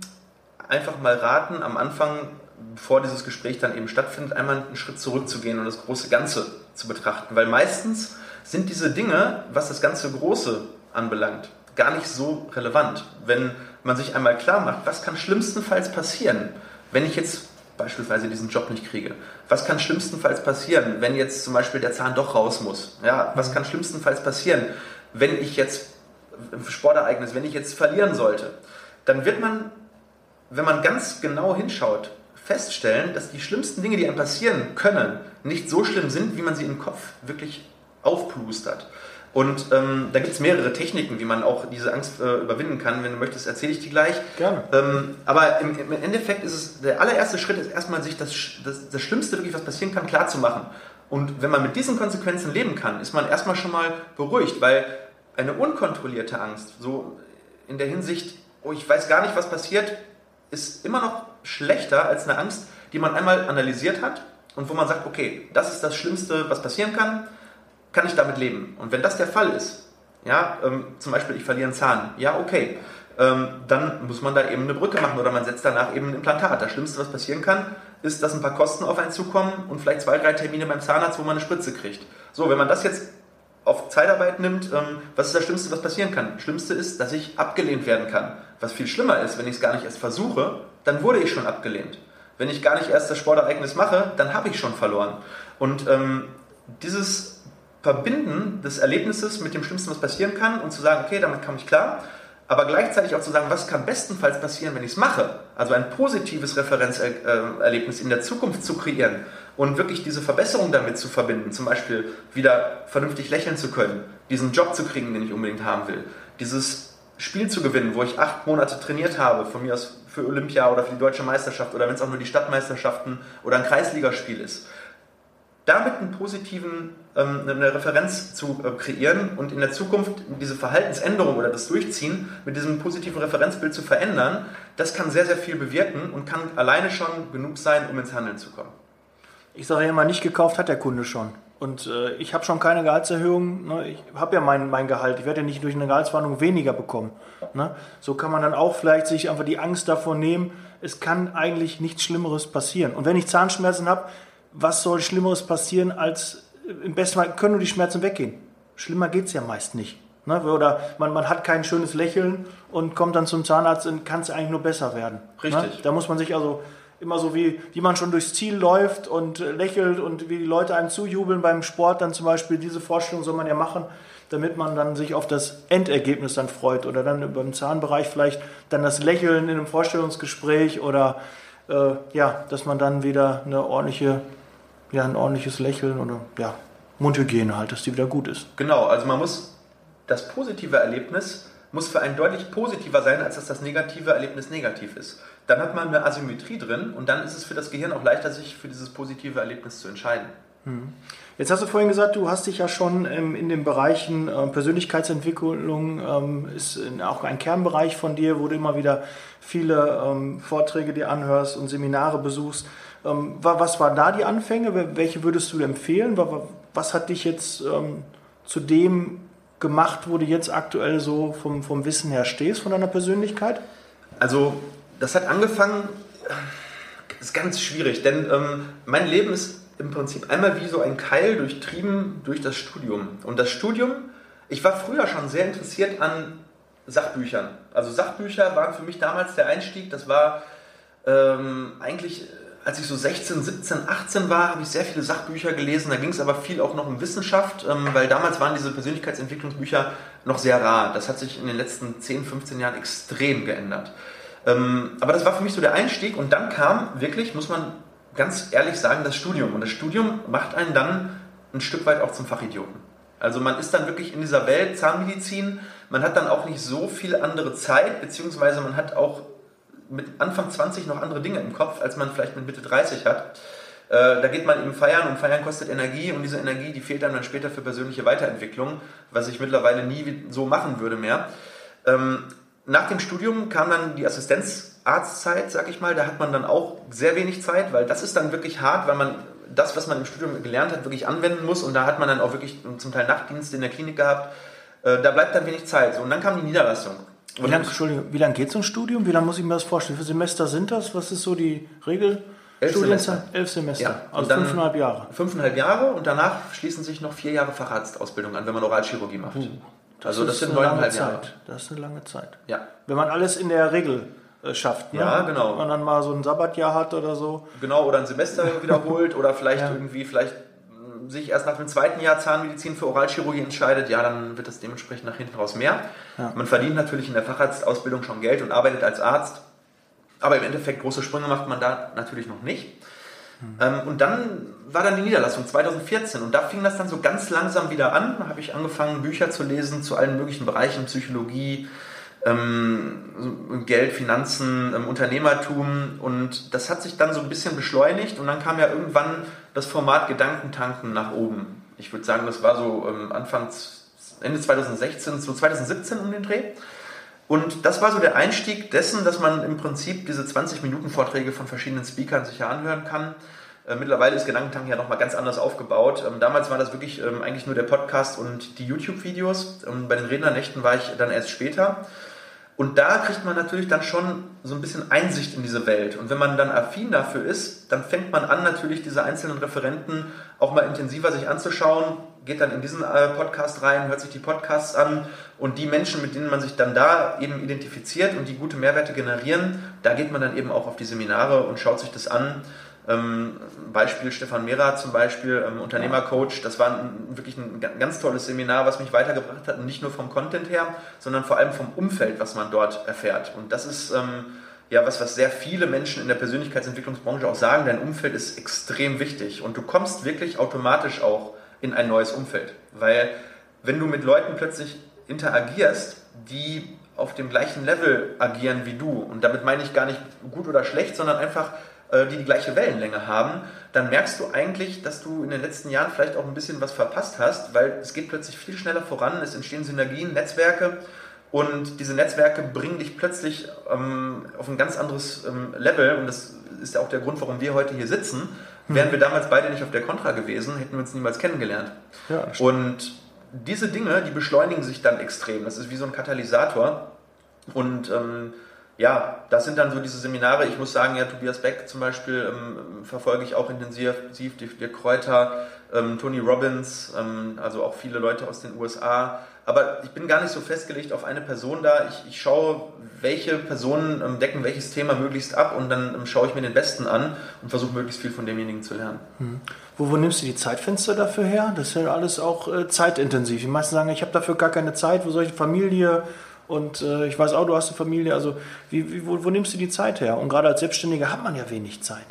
einfach mal raten, am Anfang bevor dieses Gespräch dann eben stattfindet, einmal einen Schritt zurückzugehen und das große Ganze zu betrachten. Weil meistens sind diese Dinge, was das ganze Große anbelangt, gar nicht so relevant. Wenn man sich einmal klar macht, was kann schlimmstenfalls passieren, wenn ich jetzt beispielsweise diesen Job nicht kriege? Was kann schlimmstenfalls passieren, wenn jetzt zum Beispiel der Zahn doch raus muss? Ja, was kann schlimmstenfalls passieren, wenn ich jetzt Sportereignis, wenn ich jetzt verlieren sollte? Dann wird man, wenn man ganz genau hinschaut, feststellen, dass die schlimmsten Dinge, die einem passieren können, nicht so schlimm sind, wie man sie im Kopf wirklich aufplustert. Und ähm, da gibt es mehrere Techniken, wie man auch diese Angst äh, überwinden kann. Wenn du möchtest, erzähle ich die gleich. Gerne. Ähm, aber im, im, Endeffekt ist es, der allererste Schritt ist erstmal, sich das, das, das Schlimmste, wirklich was passieren kann, klar zu machen. Und wenn man mit diesen Konsequenzen leben kann, ist man erstmal schon mal beruhigt, weil eine unkontrollierte Angst, so in der Hinsicht, oh, ich weiß gar nicht, was passiert, ist immer noch schlechter als eine Angst, die man einmal analysiert hat und wo man sagt, okay, das ist das Schlimmste, was passieren kann, kann ich damit leben. Und wenn das der Fall ist, ja, ähm, zum Beispiel ich verliere einen Zahn, ja, okay, ähm, dann muss man da eben eine Brücke machen oder man setzt danach eben ein Implantat. Das Schlimmste, was passieren kann, ist, dass ein paar Kosten auf einen zukommen und vielleicht zwei, drei Termine beim Zahnarzt, wo man eine Spritze kriegt. So, wenn man das jetzt auf Zeitarbeit nimmt, ähm, was ist das Schlimmste, was passieren kann? Das Schlimmste ist, dass ich abgelehnt werden kann. Was viel schlimmer ist, wenn ich es gar nicht erst versuche, dann wurde ich schon abgelehnt. Wenn ich gar nicht erst das Sportereignis mache, dann habe ich schon verloren. Und ähm, dieses Verbinden des Erlebnisses mit dem Schlimmsten, was passieren kann, und zu sagen, okay, damit komme ich klar, aber gleichzeitig auch zu sagen, was kann bestenfalls passieren, wenn ich es mache. Also ein positives Referenzerlebnis in der Zukunft zu kreieren und wirklich diese Verbesserung damit zu verbinden, zum Beispiel wieder vernünftig lächeln zu können, diesen Job zu kriegen, den ich unbedingt haben will, dieses Spiel zu gewinnen, wo ich acht Monate trainiert habe, von mir aus für Olympia oder für die deutsche Meisterschaft oder wenn es auch nur die Stadtmeisterschaften oder ein Kreisligaspiel ist. Damit einen positiven, ähm, eine Referenz zu äh, kreieren und in der Zukunft diese Verhaltensänderung oder das Durchziehen mit diesem positiven Referenzbild zu verändern, das kann sehr, sehr viel bewirken und kann alleine schon genug sein, um ins Handeln zu kommen. Ich sage ja immer, nicht gekauft hat der Kunde schon. Und äh, ich habe schon keine Gehaltserhöhung. Ne? Ich habe ja mein, mein Gehalt. Ich werde ja nicht durch eine Gehaltsverhandlung weniger bekommen. Ne? So kann man dann auch vielleicht sich einfach die Angst davor nehmen, es kann eigentlich nichts Schlimmeres passieren. Und wenn ich Zahnschmerzen habe, was soll Schlimmeres passieren, als im besten Fall können nur die Schmerzen weggehen. Schlimmer geht es ja meist nicht. Ne? Oder man, man hat kein schönes Lächeln und kommt dann zum Zahnarzt und kann es eigentlich nur besser werden. Ne? Richtig. Da muss man sich also immer so wie, wie man schon durchs Ziel läuft und lächelt und wie die Leute einem zujubeln beim Sport, dann zum Beispiel diese Vorstellung soll man ja machen, damit man dann sich auf das Endergebnis dann freut oder dann beim Zahnbereich vielleicht dann das Lächeln in einem Vorstellungsgespräch oder äh, ja, dass man dann wieder eine ordentliche, ja, ein ordentliches Lächeln oder ja, Mundhygiene halt, dass die wieder gut ist. Genau, also man muss das positive Erlebnis muss für einen deutlich positiver sein, als dass das negative Erlebnis negativ ist. Dann hat man eine Asymmetrie drin und dann ist es für das Gehirn auch leichter, sich für dieses positive Erlebnis zu entscheiden. Hm. Jetzt hast du vorhin gesagt, du hast dich ja schon ähm, in den Bereichen äh, Persönlichkeitsentwicklung, ähm, ist auch ein Kernbereich von dir, wo du immer wieder viele ähm, Vorträge dir anhörst und Seminare besuchst. Was waren da die Anfänge? Welche würdest du empfehlen? Was hat dich jetzt zu dem gemacht, wo du jetzt aktuell so vom, vom Wissen her stehst, von deiner Persönlichkeit? Also, das hat angefangen, ist ganz schwierig, denn ähm, mein Leben ist im Prinzip einmal wie so ein Keil durchtrieben durch das Studium. Und das Studium, ich war früher schon sehr interessiert an Sachbüchern. Also Sachbücher waren für mich damals der Einstieg. Das war ähm, eigentlich, als ich so 16, 17, 18 war, habe ich sehr viele Sachbücher gelesen. Da ging es aber viel auch noch um Wissenschaft, ähm, weil damals waren diese Persönlichkeitsentwicklungsbücher noch sehr rar. Das hat sich in den letzten 10, 15 Jahren extrem geändert. Ähm, aber das war für mich so der Einstieg und dann kam wirklich, muss man ganz ehrlich sagen, das Studium. Und das Studium macht einen dann ein Stück weit auch zum Fachidioten. Also man ist dann wirklich in dieser Welt Zahnmedizin, man hat dann auch nicht so viel andere Zeit, beziehungsweise man hat auch mit Anfang 20 noch andere Dinge im Kopf, als man vielleicht mit Mitte 30 hat. Äh, da geht man eben feiern und feiern kostet Energie und diese Energie, die fehlt einem dann später für persönliche Weiterentwicklung, was ich mittlerweile nie so machen würde mehr. Ähm, nach dem Studium kam dann die Assistenzarztzeit, sag ich mal. Da hat man dann auch sehr wenig Zeit, weil das ist dann wirklich hart, weil man das, was man im Studium gelernt hat, wirklich anwenden muss. Und da hat man dann auch wirklich zum Teil Nachtdienst in der Klinik gehabt. Äh, da bleibt dann wenig Zeit. Und dann kam die Niederlassung. Wie lange, Entschuldigung, wie lange geht so ein Studium? Wie lange muss ich mir das vorstellen? Wie viele Semester sind das? Was ist so die Regel? Elf Semester. Elf Semester. Ja. Also fünfeinhalb Jahre. Fünfeinhalb Jahre und danach schließen sich noch vier Jahre Facharztausbildung an, wenn man Oralchirurgie macht. Uh. Das also das sind neuneinhalb Jahre. Das ist eine lange Zeit. Ja. Wenn man alles in der Regel äh, schafft. Ne? Ja, genau. Wenn man dann mal so ein Sabbatjahr hat oder so. Genau, oder ein Semester wiederholt oder vielleicht ja. irgendwie, vielleicht hm, sich erst nach dem zweiten Jahr Zahnmedizin für Oralchirurgie entscheidet, ja, dann wird das dementsprechend nach hinten raus mehr. Ja. Man verdient natürlich in der Facharztausbildung schon Geld und arbeitet als Arzt, aber im Endeffekt große Sprünge macht man da natürlich noch nicht. Mhm. und dann war dann die Niederlassung 2014 und da fing das dann so ganz langsam wieder an. Da habe ich angefangen, Bücher zu lesen zu allen möglichen Bereichen, Psychologie, ähm, Geld, Finanzen, ähm, Unternehmertum und das hat sich dann so ein bisschen beschleunigt und dann kam ja irgendwann das Format Gedankentanken nach oben. Ich würde sagen, das war so ähm, Anfang, Ende 2016, so 2017 um den Dreh. Und das war so der Einstieg dessen, dass man im Prinzip diese 20-Minuten-Vorträge von verschiedenen Speakern sich ja anhören kann. Äh, mittlerweile ist Gedankentank ja nochmal ganz anders aufgebaut. Ähm, damals war das wirklich ähm, eigentlich nur der Podcast und die YouTube-Videos. Ähm, bei den Rednernächten war ich dann erst später. Und da kriegt man natürlich dann schon so ein bisschen Einsicht in diese Welt. Und wenn man dann affin dafür ist, dann fängt man an, natürlich diese einzelnen Referenten auch mal intensiver sich anzuschauen, geht dann in diesen äh, Podcast rein, hört sich die Podcasts an und die Menschen, mit denen man sich dann da eben identifiziert und die gute Mehrwerte generieren, da geht man dann eben auch auf die Seminare und schaut sich das an. Ähm, Beispiel Stefan Mehrer zum Beispiel, ähm, Unternehmercoach, das war ein, wirklich ein ganz tolles Seminar, was mich weitergebracht hat, nicht nur vom Content her, sondern vor allem vom Umfeld, was man dort erfährt. Und das ist ähm, ja was, was sehr viele Menschen in der Persönlichkeitsentwicklungsbranche auch sagen, dein Umfeld ist extrem wichtig und du kommst wirklich automatisch auch in ein neues Umfeld, weil wenn du mit Leuten plötzlich interagierst, die auf dem gleichen Level agieren wie du, und damit meine ich gar nicht gut oder schlecht, sondern einfach, die die gleiche Wellenlänge haben, dann merkst du eigentlich, dass du in den letzten Jahren vielleicht auch ein bisschen was verpasst hast, weil es geht plötzlich viel schneller voran, es entstehen Synergien, Netzwerke und diese Netzwerke bringen dich plötzlich ähm, auf ein ganz anderes ähm, Level und das ist ja auch der Grund, warum wir heute hier sitzen. Hm. Wären wir damals beide nicht auf der Contra gewesen, hätten wir uns niemals kennengelernt. Ja, und diese Dinge, die beschleunigen sich dann extrem. Das ist wie so ein Katalysator. Und ähm, ja, das sind dann so diese Seminare. Ich muss sagen, ja, Tobias Beck zum Beispiel ähm, verfolge ich auch intensiv, Dirk Kräuter, ähm, Tony Robbins, ähm, also auch viele Leute aus den USA. Aber ich bin gar nicht so festgelegt auf eine Person da. Ich, ich schaue, welche Personen ähm, decken welches Thema möglichst ab und dann ähm, schaue ich mir den Besten an und versuche möglichst viel von demjenigen zu lernen. Hm. Wo, wo nimmst du die Zeitfenster dafür her? Das ist ja alles auch äh, zeitintensiv. Die meisten sagen, ich habe dafür gar keine Zeit. Wo soll ich Familie? Und äh, ich weiß auch, du hast eine Familie. Also wie, wie, wo, wo nimmst du die Zeit her? Und gerade als Selbstständiger hat man ja wenig Zeit.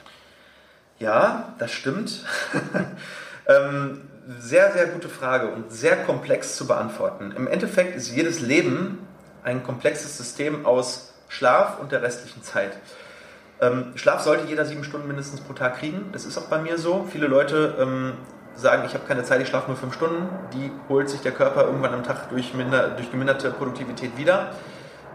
Ja, das stimmt. ähm, sehr, sehr gute Frage und sehr komplex zu beantworten. Im Endeffekt ist jedes Leben ein komplexes System aus Schlaf und der restlichen Zeit. Ähm, Schlaf sollte jeder sieben Stunden mindestens pro Tag kriegen. Das ist auch bei mir so. Viele Leute ähm, sagen, ich habe keine Zeit, ich schlafe nur fünf Stunden. Die holt sich der Körper irgendwann am Tag durch, minder, durch geminderte Produktivität wieder.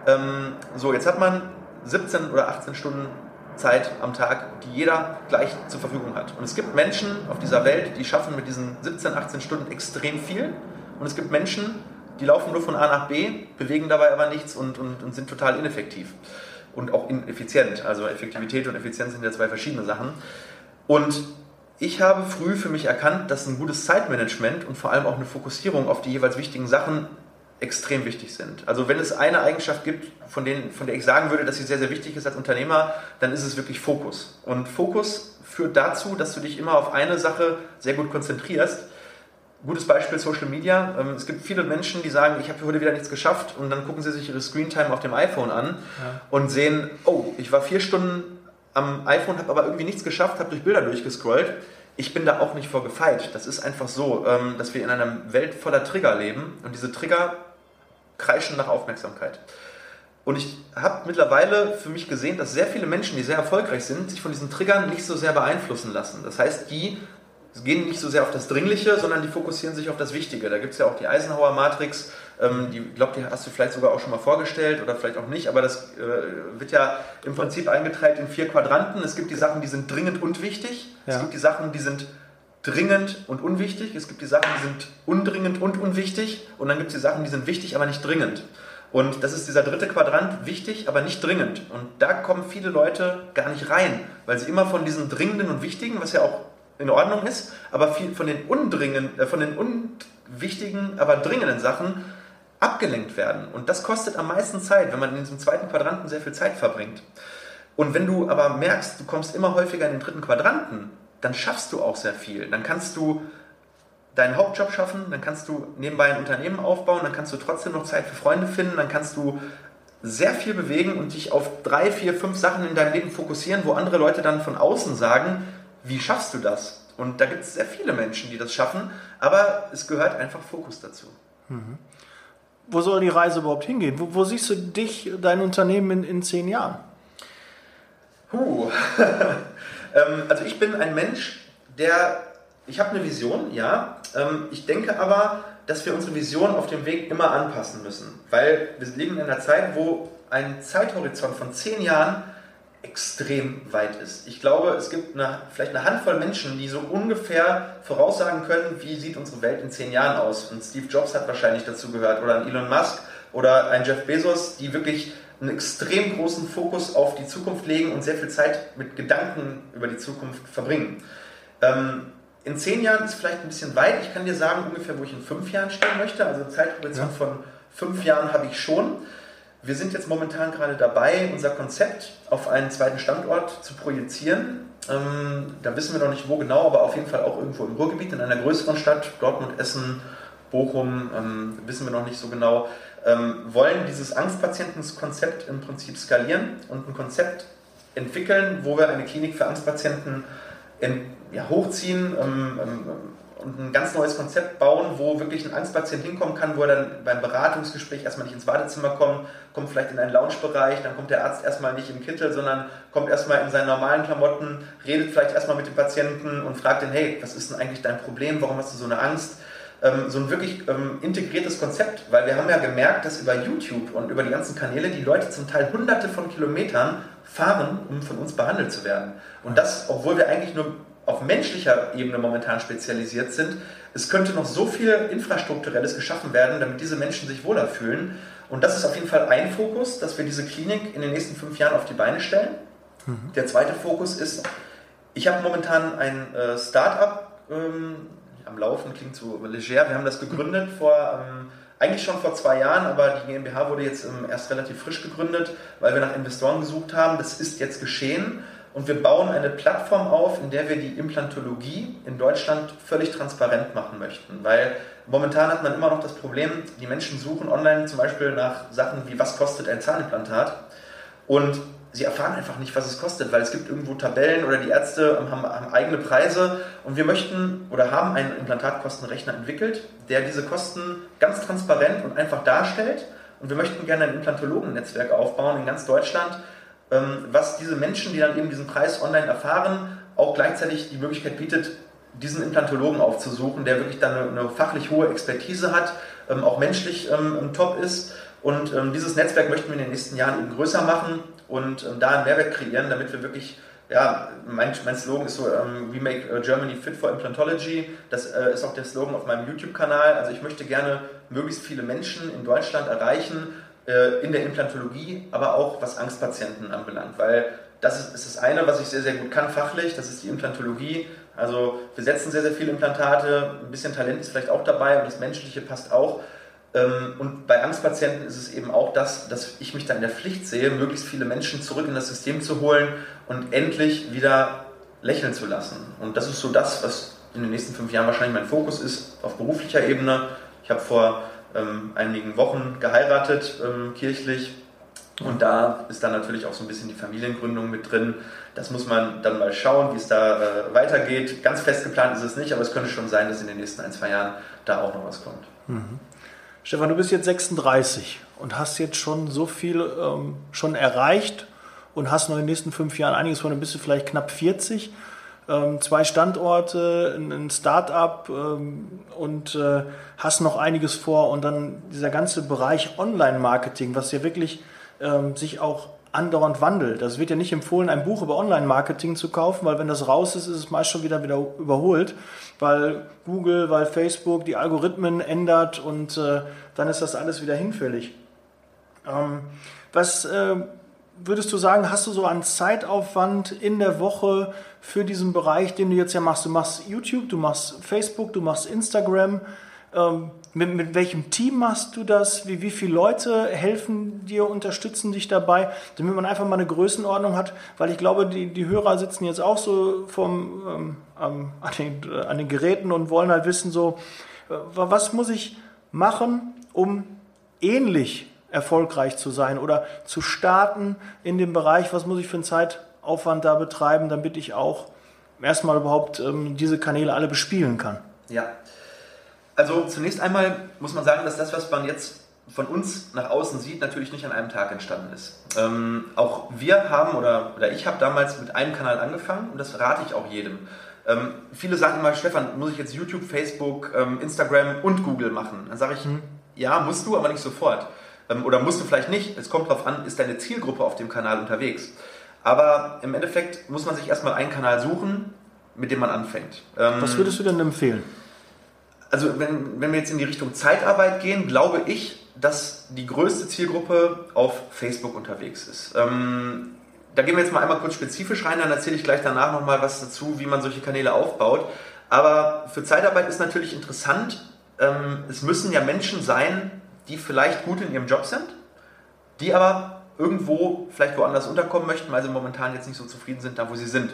Ähm, so, jetzt hat man 17 oder 18 Stunden Zeit am Tag, die jeder gleich zur Verfügung hat. Und es gibt Menschen auf dieser Welt, die schaffen mit diesen 17, 18 Stunden extrem viel. Und es gibt Menschen, die laufen nur von A nach B, bewegen dabei aber nichts und, und, und sind total ineffektiv. Und auch ineffizient. Also Effektivität und Effizienz sind ja zwei verschiedene Sachen. Und ich habe früh für mich erkannt, dass ein gutes Zeitmanagement und vor allem auch eine Fokussierung auf die jeweils wichtigen Sachen extrem wichtig sind. Also wenn es eine Eigenschaft gibt, von, denen, von der ich sagen würde, dass sie sehr, sehr wichtig ist als Unternehmer, dann ist es wirklich Fokus. Und Fokus führt dazu, dass du dich immer auf eine Sache sehr gut konzentrierst. Gutes Beispiel Social Media. Ähm, es gibt viele Menschen, die sagen, ich habe heute wieder nichts geschafft und dann gucken sie sich ihre Screentime auf dem iPhone an ja. und sehen, oh, ich war vier Stunden am iPhone, habe aber irgendwie nichts geschafft, habe durch Bilder durchgescrollt ich bin da auch nicht vor gefeit. Das ist einfach so, ähm, dass wir in einer Welt voller Trigger leben und diese Trigger kreischen nach Aufmerksamkeit. Und ich habe mittlerweile für mich gesehen, dass sehr viele Menschen, die sehr erfolgreich sind, sich von diesen Triggern nicht so sehr beeinflussen lassen. Das heißt, die gehen nicht so sehr auf das Dringliche, sondern die fokussieren sich auf das Wichtige. Da gibt es ja auch die Eisenhower Matrix, ähm, die glaube, die hast du vielleicht sogar auch schon mal vorgestellt oder vielleicht auch nicht, aber das äh, wird ja im Prinzip eingeteilt in vier Quadranten. Es gibt die Sachen, die sind dringend und wichtig. Ja. Es gibt die Sachen, die sind dringend und unwichtig. Es gibt die Sachen, die sind undringend und unwichtig. Und dann gibt es die Sachen, die sind wichtig, aber nicht dringend. Und das ist dieser dritte Quadrant, wichtig, aber nicht dringend. Und da kommen viele Leute gar nicht rein, weil sie immer von diesen dringenden und wichtigen, was ja auch in Ordnung ist, aber viel von den undringenden, äh, von den unwichtigen, aber dringenden Sachen abgelenkt werden. Und das kostet am meisten Zeit, wenn man in diesem zweiten Quadranten sehr viel Zeit verbringt. Und wenn du aber merkst, du kommst immer häufiger in den dritten Quadranten, dann schaffst du auch sehr viel. Dann kannst du deinen Hauptjob schaffen, dann kannst du nebenbei ein Unternehmen aufbauen, dann kannst du trotzdem noch Zeit für Freunde finden, dann kannst du sehr viel bewegen und dich auf drei, vier, fünf Sachen in deinem Leben fokussieren, wo andere Leute dann von außen sagen, wie schaffst du das? Und da gibt es sehr viele Menschen, die das schaffen, aber es gehört einfach Fokus dazu. Mhm wo soll die Reise überhaupt hingehen? Wo, wo siehst du dich, dein Unternehmen in, in zehn Jahren? Huh. ähm, also ich bin ein Mensch, der, ich habe eine Vision, ja. Ähm, ich denke aber, dass wir unsere Vision auf dem Weg immer anpassen müssen, weil wir leben in einer Zeit, wo ein Zeithorizont von zehn Jahren extrem weit ist. Ich glaube, es gibt eine, vielleicht eine Handvoll Menschen, die so ungefähr voraussagen können, wie sieht unsere Welt in zehn Jahren aus. Und Steve Jobs hat wahrscheinlich dazu gehört oder ein Elon Musk oder ein Jeff Bezos, die wirklich einen extrem großen Fokus auf die Zukunft legen und sehr viel Zeit mit Gedanken über die Zukunft verbringen. Ähm, in zehn Jahren ist vielleicht ein bisschen weit. Ich kann dir sagen, ungefähr, wo ich in fünf Jahren stehen möchte. Also Zeithorizont ja. von fünf Jahren habe ich schon. Wir sind jetzt momentan gerade dabei, unser Konzept auf einen zweiten Standort zu projizieren. Ähm, da wissen wir noch nicht wo genau, aber auf jeden Fall auch irgendwo im Ruhrgebiet, in einer größeren Stadt, Dortmund, Essen, Bochum, ähm, wissen wir noch nicht so genau. Ähm, wollen dieses Angstpatientenkonzept im Prinzip skalieren und ein Konzept entwickeln, wo wir eine Klinik für Angstpatienten in, ja, hochziehen, ähm, ähm, und ein ganz neues Konzept bauen, wo wirklich ein Angstpatient hinkommen kann, wo er dann beim Beratungsgespräch erstmal nicht ins Badezimmer kommt, kommt vielleicht in einen Loungebereich, dann kommt der Arzt erstmal nicht im Kittel, sondern kommt erstmal in seinen normalen Klamotten, redet vielleicht erstmal mit dem Patienten und fragt ihn, hey, was ist denn eigentlich dein Problem, warum hast du so eine Angst? Ähm, so ein wirklich ähm, integriertes Konzept, weil wir haben ja gemerkt, dass über YouTube und über die ganzen Kanäle die Leute zum Teil hunderte von Kilometern fahren, um von uns behandelt zu werden. Und das, obwohl wir eigentlich nur auf menschlicher Ebene momentan spezialisiert sind. Es könnte noch so viel Infrastrukturelles geschaffen werden, damit diese Menschen sich wohler fühlen. Und das ist auf jeden Fall ein Fokus, dass wir diese Klinik in den nächsten fünf Jahren auf die Beine stellen. Mhm. Der zweite Fokus ist, ich habe momentan ein äh, Start-up ähm, am Laufen, klingt so leger. Wir haben das gegründet vor, ähm, eigentlich schon vor zwei Jahren, aber die GmbH wurde jetzt ähm, erst relativ frisch gegründet, weil wir nach Investoren gesucht haben. Das ist jetzt geschehen. Und wir bauen eine Plattform auf, in der wir die Implantologie in Deutschland völlig transparent machen möchten. Weil momentan hat man immer noch das Problem, die Menschen suchen online zum Beispiel nach Sachen wie, was kostet ein Zahnimplantat? Und sie erfahren einfach nicht, was es kostet, weil es gibt irgendwo Tabellen oder die Ärzte haben, haben, eigene Preise und wir möchten oder haben einen Implantatkostenrechner entwickelt, der diese Kosten ganz transparent und einfach darstellt und wir möchten gerne ein Implantologen-Netzwerk aufbauen in ganz Deutschland, was diese Menschen, die dann eben diesen Preis online erfahren, auch gleichzeitig die Möglichkeit bietet, diesen Implantologen aufzusuchen, der wirklich dann eine, eine fachlich hohe Expertise hat, ähm, auch menschlich ähm, top ist. Und ähm, dieses Netzwerk möchten wir in den nächsten Jahren eben größer machen und ähm, da einen Mehrwert kreieren, damit wir wirklich ja, mein, mein Slogan ist so, ähm, We make äh, Germany fit for implantology. Das äh, ist auch der Slogan auf meinem YouTube-Kanal. Also ich möchte gerne möglichst viele Menschen in Deutschland erreichen, in der Implantologie, aber auch was Angstpatienten anbelangt. Weil das ist, ist das eine, was ich sehr, sehr gut kann fachlich, das ist die Implantologie. Also wir setzen sehr, sehr viele Implantate, ein bisschen Talent ist vielleicht auch dabei und das Menschliche passt auch. Ähm, und bei Angstpatienten ist es eben auch das, dass ich mich da in der Pflicht sehe, möglichst viele Menschen zurück in das System zu holen und endlich wieder lächeln zu lassen. Und das ist so das, was in den nächsten fünf Jahren wahrscheinlich mein Fokus ist, auf beruflicher Ebene. Ich habe vor ähm, einigen Wochen geheiratet, ähm, kirchlich. Und da ist dann natürlich auch so ein bisschen die Familiengründung mit drin. Das muss man dann mal schauen, wie es da äh, weitergeht. Ganz fest geplant ist es nicht, aber es könnte schon sein, dass in den nächsten ein, zwei Jahren da auch noch was kommt. Mhm. Stefan, du bist jetzt 36 und hast jetzt schon so viel ähm, schon erreicht und hast noch in den nächsten fünf Jahren einiges von, dann bist du vielleicht knapp 40. Ähm, zwei Standorte, ein Start-up ähm, und äh, hast noch einiges vor und dann dieser ganze Bereich Online-Marketing, was ja wirklich ähm, sich auch andauernd wandelt. Das wird ja nicht empfohlen, ein Buch über Online-Marketing zu kaufen, weil wenn das raus ist, ist es meist schon wieder wieder überholt, weil Google, weil Facebook die Algorithmen ändert und äh, dann ist das alles wieder hinfällig. Ähm, was äh, würdest du sagen, hast du so einen Zeitaufwand in der Woche für diesen Bereich, den du jetzt ja machst? Du machst YouTube, du machst Facebook, du machst Instagram. Ähm, mit, mit, welchem Team machst du das? Wie, wie viele Leute helfen dir, unterstützen dich dabei? Damit man einfach mal eine Größenordnung hat, weil ich glaube, die, die Hörer sitzen jetzt auch so vom, ähm, an, den, an, den, Geräten und wollen halt wissen, so, äh, was muss ich machen, um ähnlich erfolgreich zu sein oder zu starten in dem Bereich, was muss ich für einen Zeitaufwand da betreiben, damit ich auch erstmal überhaupt ähm, diese Kanäle alle bespielen kann? Ja, also zunächst einmal muss man sagen, dass das, was man jetzt von uns nach außen sieht, natürlich nicht an einem Tag entstanden ist. Ähm, auch wir haben oder, oder ich habe damals mit einem Kanal angefangen und das rate ich auch jedem. Ähm, viele sagen immer, Stefan, muss ich jetzt YouTube, Facebook, ähm, Instagram und Google machen? Dann sage ich, mhm. ja, musst du, aber nicht sofort. Ähm, oder musst du vielleicht nicht. Es kommt darauf an, ist deine Zielgruppe auf dem Kanal unterwegs. Aber im Endeffekt muss man sich erstmal einen Kanal suchen, mit dem man anfängt. Ähm, Was würdest du denn empfehlen? also wenn, wenn wir jetzt in die Richtung Zeitarbeit gehen, glaube ich, dass die größte Zielgruppe auf Facebook unterwegs ist. Ähm, da gehen wir jetzt mal einmal kurz spezifisch rein, dann erzähle ich gleich danach nochmal was dazu, wie man solche Kanäle aufbaut. Aber für Zeitarbeit ist natürlich interessant, ähm, es müssen ja Menschen sein, die vielleicht gut in ihrem Job sind, die aber irgendwo vielleicht woanders unterkommen möchten, weil sie momentan jetzt nicht so zufrieden sind, da wo sie sind.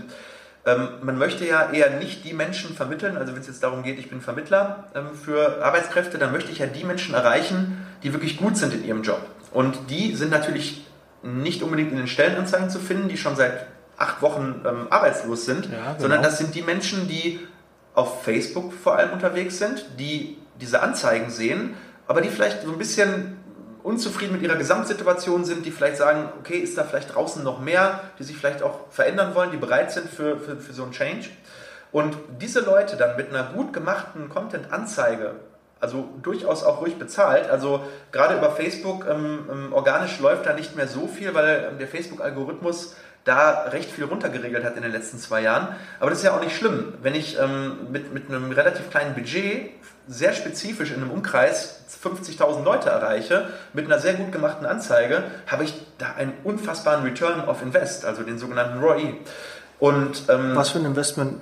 Ähm, man möchte ja eher nicht die Menschen vermitteln, also wenn es jetzt darum geht, ich bin Vermittler ähm, für Arbeitskräfte, dann möchte ich ja die Menschen erreichen, die wirklich gut sind in ihrem Job. Und die sind natürlich nicht unbedingt in den Stellenanzeigen zu finden, die schon seit acht Wochen ähm, arbeitslos sind, ja, genau. sondern das sind die Menschen, die auf Facebook vor allem unterwegs sind, die diese Anzeigen sehen, aber die vielleicht so ein bisschen unzufrieden mit ihrer Gesamtsituation sind, die vielleicht sagen, okay, ist da vielleicht draußen noch mehr, die sich vielleicht auch verändern wollen, die bereit sind für, für, für so einen Change. Und diese Leute dann mit einer gut gemachten Content-Anzeige, also durchaus auch ruhig bezahlt, also gerade über Facebook ähm, ähm, organisch läuft da nicht mehr so viel, weil ähm, der Facebook-Algorithmus da recht viel runtergeregelt hat in den letzten zwei Jahren. Aber das ist ja auch nicht schlimm, wenn ich ähm, mit, mit einem relativ kleinen Budget sehr spezifisch in einem Umkreis 50.000 Leute erreiche, mit einer sehr gut gemachten Anzeige, habe ich da einen unfassbaren Return of Invest, also den sogenannten ROI. Und, ähm, Was für ein Investment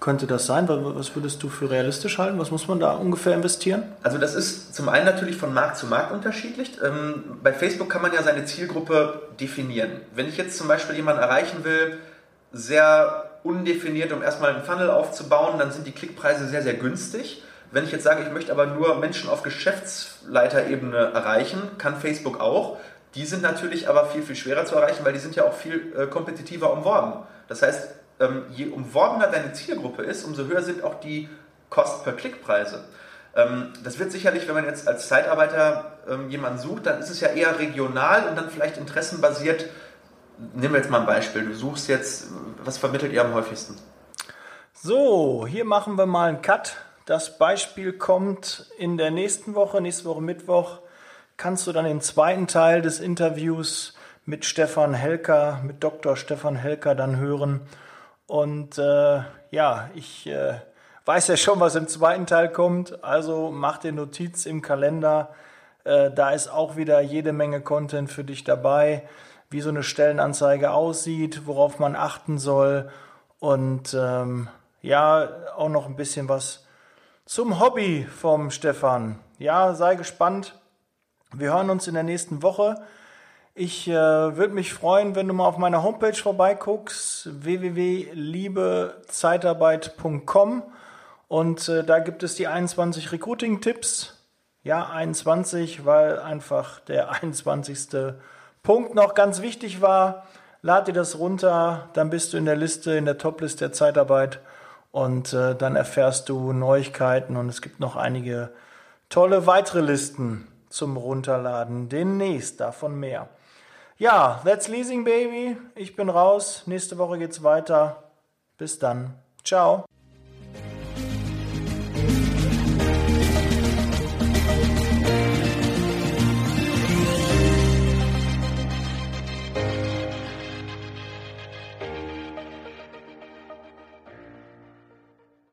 könnte das sein? Was würdest du für realistisch halten? Was muss man da ungefähr investieren? Also das ist zum einen natürlich von Markt zu Markt unterschiedlich. Ähm, bei Facebook kann man ja seine Zielgruppe definieren. Wenn ich jetzt zum Beispiel jemanden erreichen will, sehr undefiniert, um erstmal einen Funnel aufzubauen, dann sind die Klickpreise sehr, sehr günstig. Wenn ich jetzt sage, ich möchte aber nur Menschen auf Geschäftsleiterebene erreichen, kann Facebook auch. Die sind natürlich aber viel, viel schwerer zu erreichen, weil die sind ja auch viel äh, kompetitiver umworben. Das heißt, ähm, je umworbener deine Zielgruppe ist, umso höher sind auch die Cost-per-Click-Preise. Ähm, das wird sicherlich, wenn man jetzt als Zeitarbeiter ähm, jemanden sucht, dann ist es ja eher regional und dann vielleicht interessenbasiert nehmen wir jetzt mal ein Beispiel. Du suchst jetzt, was vermittelt ihr am häufigsten? So, hier machen wir mal einen Cut. Das Beispiel kommt in der nächsten Woche, nächste Woche Mittwoch. Kannst du dann den zweiten Teil des Interviews mit Stefan Helker, mit Dr. Stefan Helker dann hören. Und äh, ja, ich äh, weiß ja schon, was im zweiten Teil kommt. Also mach dir Notiz im Kalender. Äh, da ist auch wieder jede Menge Content für dich dabei, wie so eine Stellenanzeige aussieht, worauf man achten soll. Und ähm, ja, auch noch ein bisschen was zum Hobby vom Stefan. Ja, sei gespannt. Wir hören uns in der nächsten Woche. Ich äh, würde mich freuen, wenn du mal auf meiner Homepage vorbeiguckst, www.liebezeitarbeit.com und äh, da gibt es die 21 Recruiting-Tipps. Ja, 21, weil einfach der 21. Punkt noch ganz wichtig war. Lad dir das runter, dann bist du in der Liste, in der Topliste der Zeitarbeit und äh, dann erfährst du Neuigkeiten und es gibt noch einige tolle weitere Listen zum Runterladen. Demnächst davon mehr. Ja, that's Leasing Baby. Ich bin raus. Nächste Woche geht's weiter. Bis dann. Ciao.